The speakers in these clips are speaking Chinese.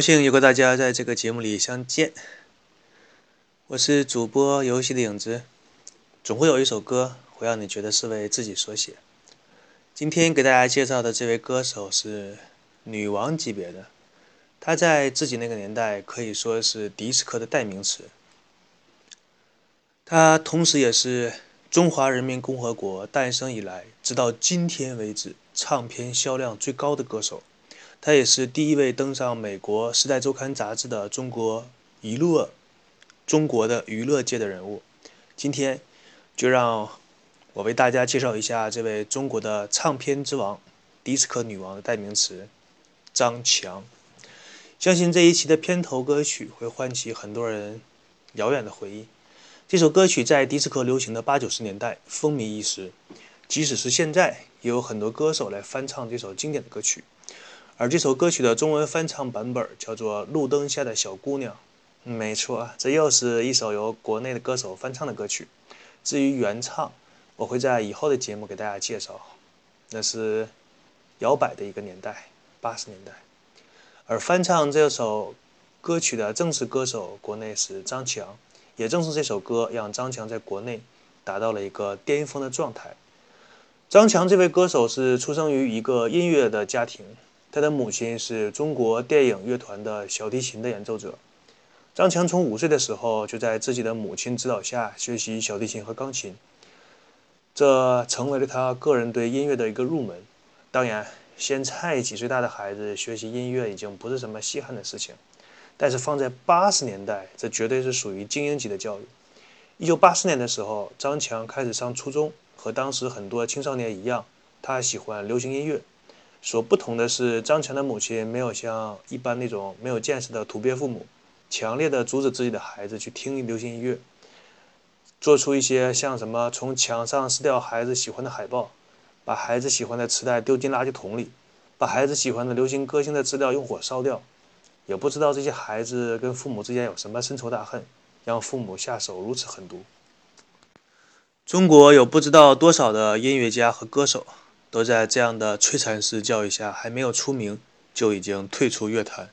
很高兴又和大家在这个节目里相见。我是主播游戏的影子，总会有一首歌会让你觉得是为自己所写。今天给大家介绍的这位歌手是女王级别的，她在自己那个年代可以说是迪斯科的代名词。她同时也是中华人民共和国诞生以来，直到今天为止唱片销量最高的歌手。他也是第一位登上美国《时代周刊》杂志的中国娱乐中国的娱乐界的人物。今天就让我为大家介绍一下这位中国的唱片之王、迪斯科女王的代名词张强。相信这一期的片头歌曲会唤起很多人遥远的回忆。这首歌曲在迪斯科流行的八九十年代风靡一时，即使是现在，也有很多歌手来翻唱这首经典的歌曲。而这首歌曲的中文翻唱版本叫做《路灯下的小姑娘》，没错，这又是一首由国内的歌手翻唱的歌曲。至于原唱，我会在以后的节目给大家介绍。那是摇摆的一个年代，八十年代。而翻唱这首歌曲的正式歌手，国内是张强。也正是这首歌，让张强在国内达到了一个巅峰的状态。张强这位歌手是出生于一个音乐的家庭。他的母亲是中国电影乐团的小提琴的演奏者。张强从五岁的时候就在自己的母亲指导下学习小提琴和钢琴，这成为了他个人对音乐的一个入门。当然，现在几岁大的孩子学习音乐已经不是什么稀罕的事情，但是放在八十年代，这绝对是属于精英级的教育。一九八四年的时候，张强开始上初中，和当时很多青少年一样，他喜欢流行音乐。所不同的是，张强的母亲没有像一般那种没有见识的土鳖父母，强烈的阻止自己的孩子去听流行音乐，做出一些像什么从墙上撕掉孩子喜欢的海报，把孩子喜欢的磁带丢进垃圾桶里，把孩子喜欢的流行歌星的资料用火烧掉，也不知道这些孩子跟父母之间有什么深仇大恨，让父母下手如此狠毒。中国有不知道多少的音乐家和歌手。都在这样的摧残式教育下，还没有出名就已经退出乐坛。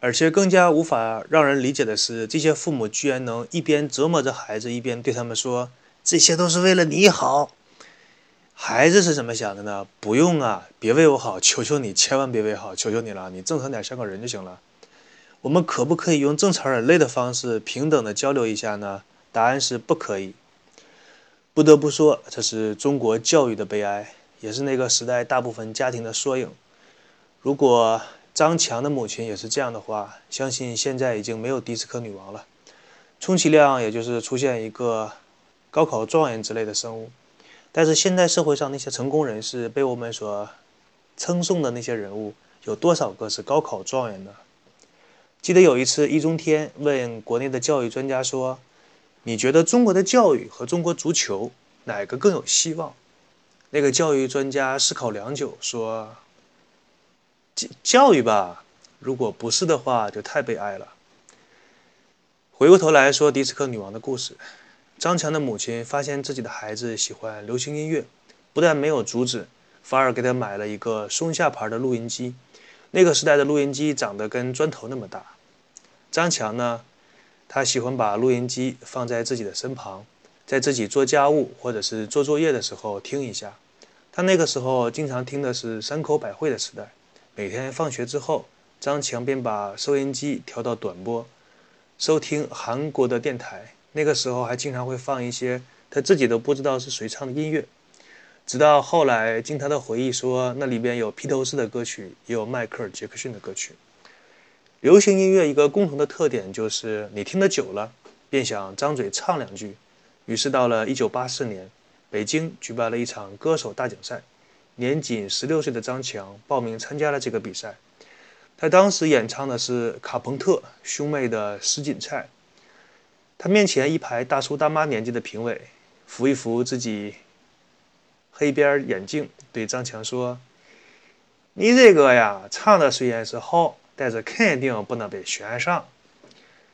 而且更加无法让人理解的是，这些父母居然能一边折磨着孩子，一边对他们说：“这些都是为了你好。”孩子是怎么想的呢？不用啊，别为我好，求求你，千万别为好，求求你了，你正常点，像个人就行了。我们可不可以用正常人类的方式，平等的交流一下呢？答案是不可以。不得不说，这是中国教育的悲哀。也是那个时代大部分家庭的缩影。如果张强的母亲也是这样的话，相信现在已经没有迪斯科女王了，充其量也就是出现一个高考状元之类的生物。但是现在社会上那些成功人士被我们所称颂的那些人物，有多少个是高考状元呢？记得有一次，易中天问国内的教育专家说：“你觉得中国的教育和中国足球哪个更有希望？”那个教育专家思考良久，说：“教教育吧，如果不是的话，就太悲哀了。”回过头来说迪斯科女王的故事，张强的母亲发现自己的孩子喜欢流行音乐，不但没有阻止，反而给他买了一个松下牌的录音机。那个时代的录音机长得跟砖头那么大。张强呢，他喜欢把录音机放在自己的身旁。在自己做家务或者是做作业的时候听一下，他那个时候经常听的是山口百惠的磁带。每天放学之后，张强便把收音机调到短波，收听韩国的电台。那个时候还经常会放一些他自己都不知道是谁唱的音乐。直到后来，经他的回忆说，那里边有披头士的歌曲，也有迈克尔·杰克逊的歌曲。流行音乐一个共同的特点就是，你听得久了，便想张嘴唱两句。于是到了1984年，北京举办了一场歌手大奖赛，年仅16岁的张强报名参加了这个比赛。他当时演唱的是卡朋特兄妹的《什锦菜》。他面前一排大叔大妈年纪的评委，扶一扶自己黑边眼镜，对张强说：“你这个呀，唱的虽然是好，但是肯定不能被选上。”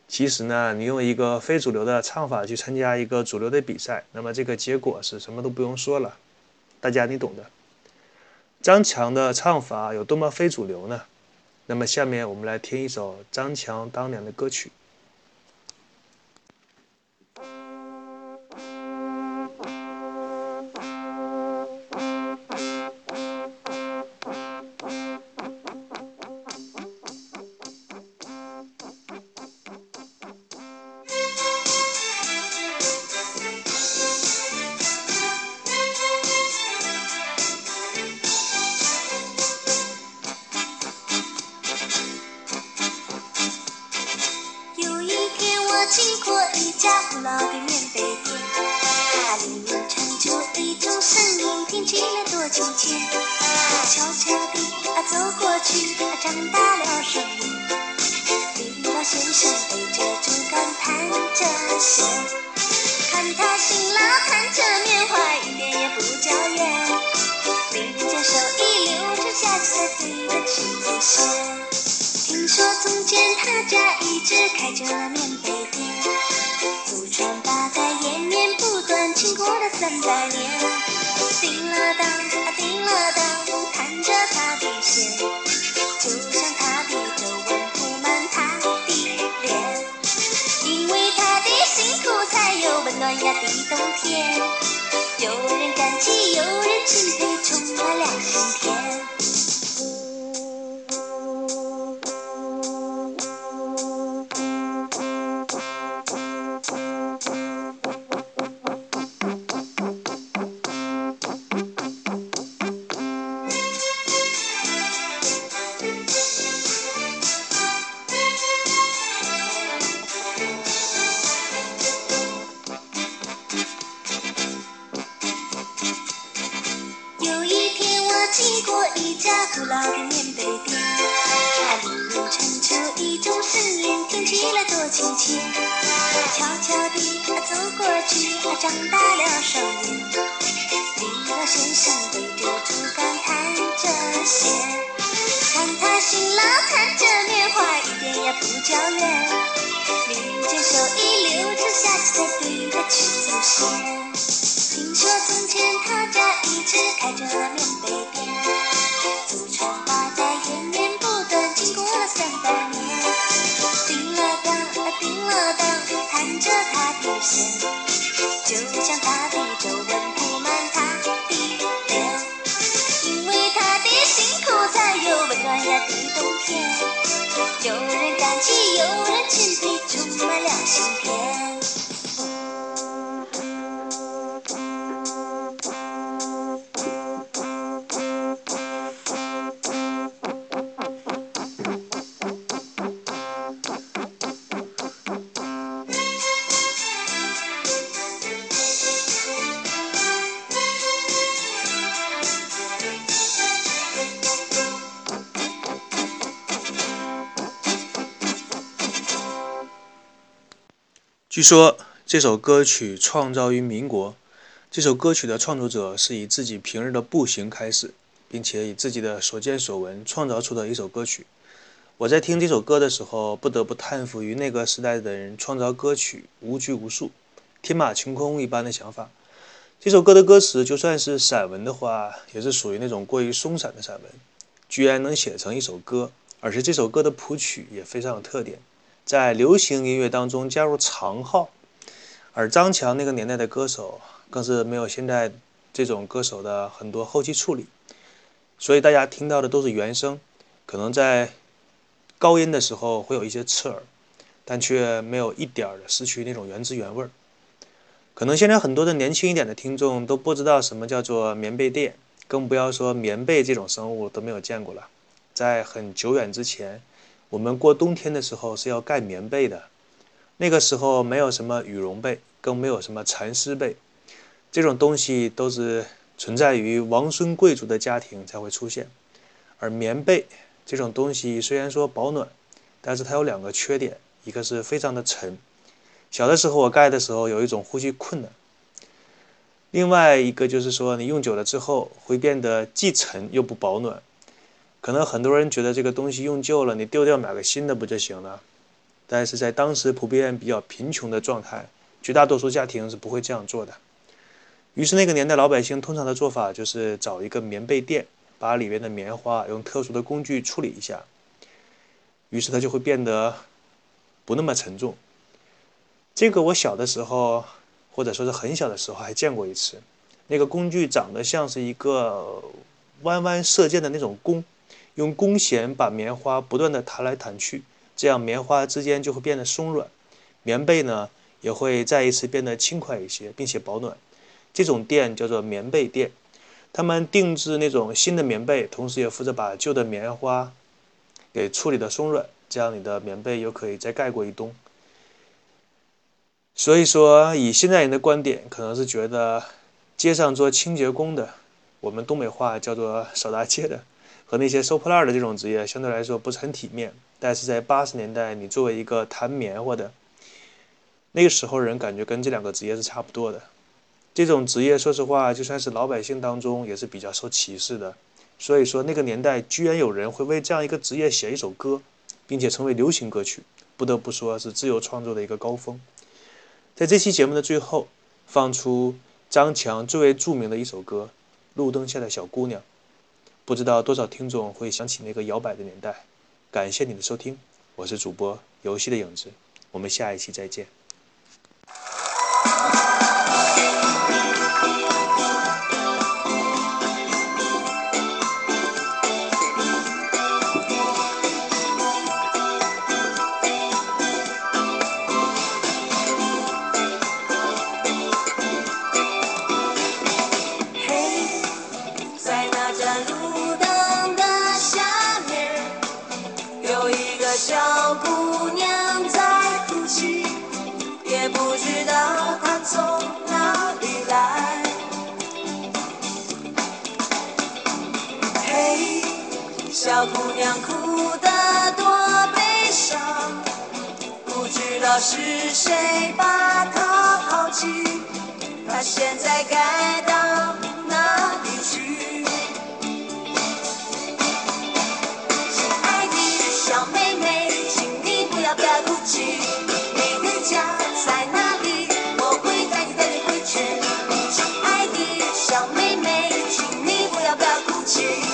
其实呢，你用一个非主流的唱法去参加一个主流的比赛，那么这个结果是什么都不用说了，大家你懂的。张强的唱法有多么非主流呢？那么下面我们来听一首张强当年的歌曲。经过一家古老的棉被店，它里面传出一种声音，听起来多亲切。悄悄地啊走过去，啊张大了声音。李老先生背着竹竿弹着弦，看他辛劳弹着棉花，一点也不娇艳。另一只手一溜着下去，才对得起祖先。听说从家一直开着棉被店，祖传八代延绵不断，经过了。三百年，叮了当啊叮了当，弹着他的弦，就像他的皱纹铺满他的脸。因为他的辛苦，才有温暖呀的冬天。有人感激，有人钦佩，充满了心田。一家古老的棉被店，它里面传出一种声音，听起来多亲切。悄悄地走过去，张大了双眼。李老先生背着竹竿弹着弦，看他辛劳弹着棉花，一点也不娇怨。民间手一溜直下去，才对得起祖先。听说从前他家一直开着棉被店，着他的线，就像他的皱纹铺满他的脸。因为他的辛苦，才有温暖呀的冬天。有人感激，有人钦佩，充满了心田。据说这首歌曲创造于民国。这首歌曲的创作者是以自己平日的步行开始，并且以自己的所见所闻创造出的一首歌曲。我在听这首歌的时候，不得不叹服于那个时代的人创造歌曲无拘无束、天马行空一般的想法。这首歌的歌词就算是散文的话，也是属于那种过于松散的散文，居然能写成一首歌，而且这首歌的谱曲也非常有特点。在流行音乐当中加入长号，而张强那个年代的歌手更是没有现在这种歌手的很多后期处理，所以大家听到的都是原声，可能在高音的时候会有一些刺耳，但却没有一点儿的失去那种原汁原味儿。可能现在很多的年轻一点的听众都不知道什么叫做棉被垫，更不要说棉被这种生物都没有见过了，在很久远之前。我们过冬天的时候是要盖棉被的，那个时候没有什么羽绒被，更没有什么蚕丝被，这种东西都是存在于王孙贵族的家庭才会出现。而棉被这种东西虽然说保暖，但是它有两个缺点，一个是非常的沉，小的时候我盖的时候有一种呼吸困难；另外一个就是说你用久了之后会变得既沉又不保暖。可能很多人觉得这个东西用旧了，你丢掉买个新的不就行了？但是在当时普遍比较贫穷的状态，绝大多数家庭是不会这样做的。于是那个年代老百姓通常的做法就是找一个棉被店，把里面的棉花用特殊的工具处理一下，于是它就会变得不那么沉重。这个我小的时候，或者说是很小的时候还见过一次。那个工具长得像是一个弯弯射箭的那种弓，用弓弦把棉花不断的弹来弹去，这样棉花之间就会变得松软，棉被呢也会再一次变得轻快一些，并且保暖。这种店叫做棉被店，他们定制那种新的棉被，同时也负责把旧的棉花给处理的松软，这样你的棉被又可以再盖过一冬。所以说，以现在人的观点，可能是觉得街上做清洁工的，我们东北话叫做扫大街的，和那些收破烂的这种职业相对来说不是很体面。但是在八十年代，你作为一个弹棉花的，那个时候人感觉跟这两个职业是差不多的。这种职业，说实话，就算是老百姓当中也是比较受歧视的。所以说，那个年代居然有人会为这样一个职业写一首歌，并且成为流行歌曲，不得不说是自由创作的一个高峰。在这期节目的最后，放出张强最为著名的一首歌《路灯下的小姑娘》，不知道多少听众会想起那个摇摆的年代。感谢你的收听，我是主播游戏的影子，我们下一期再见。姑娘哭得多悲伤，不知道是谁把她抛弃，她现在该到哪里去？亲爱的，小妹妹，请你不要不要哭泣，你的家在哪里？我会带你带你回去。亲爱的小妹妹，请你不要不要哭泣。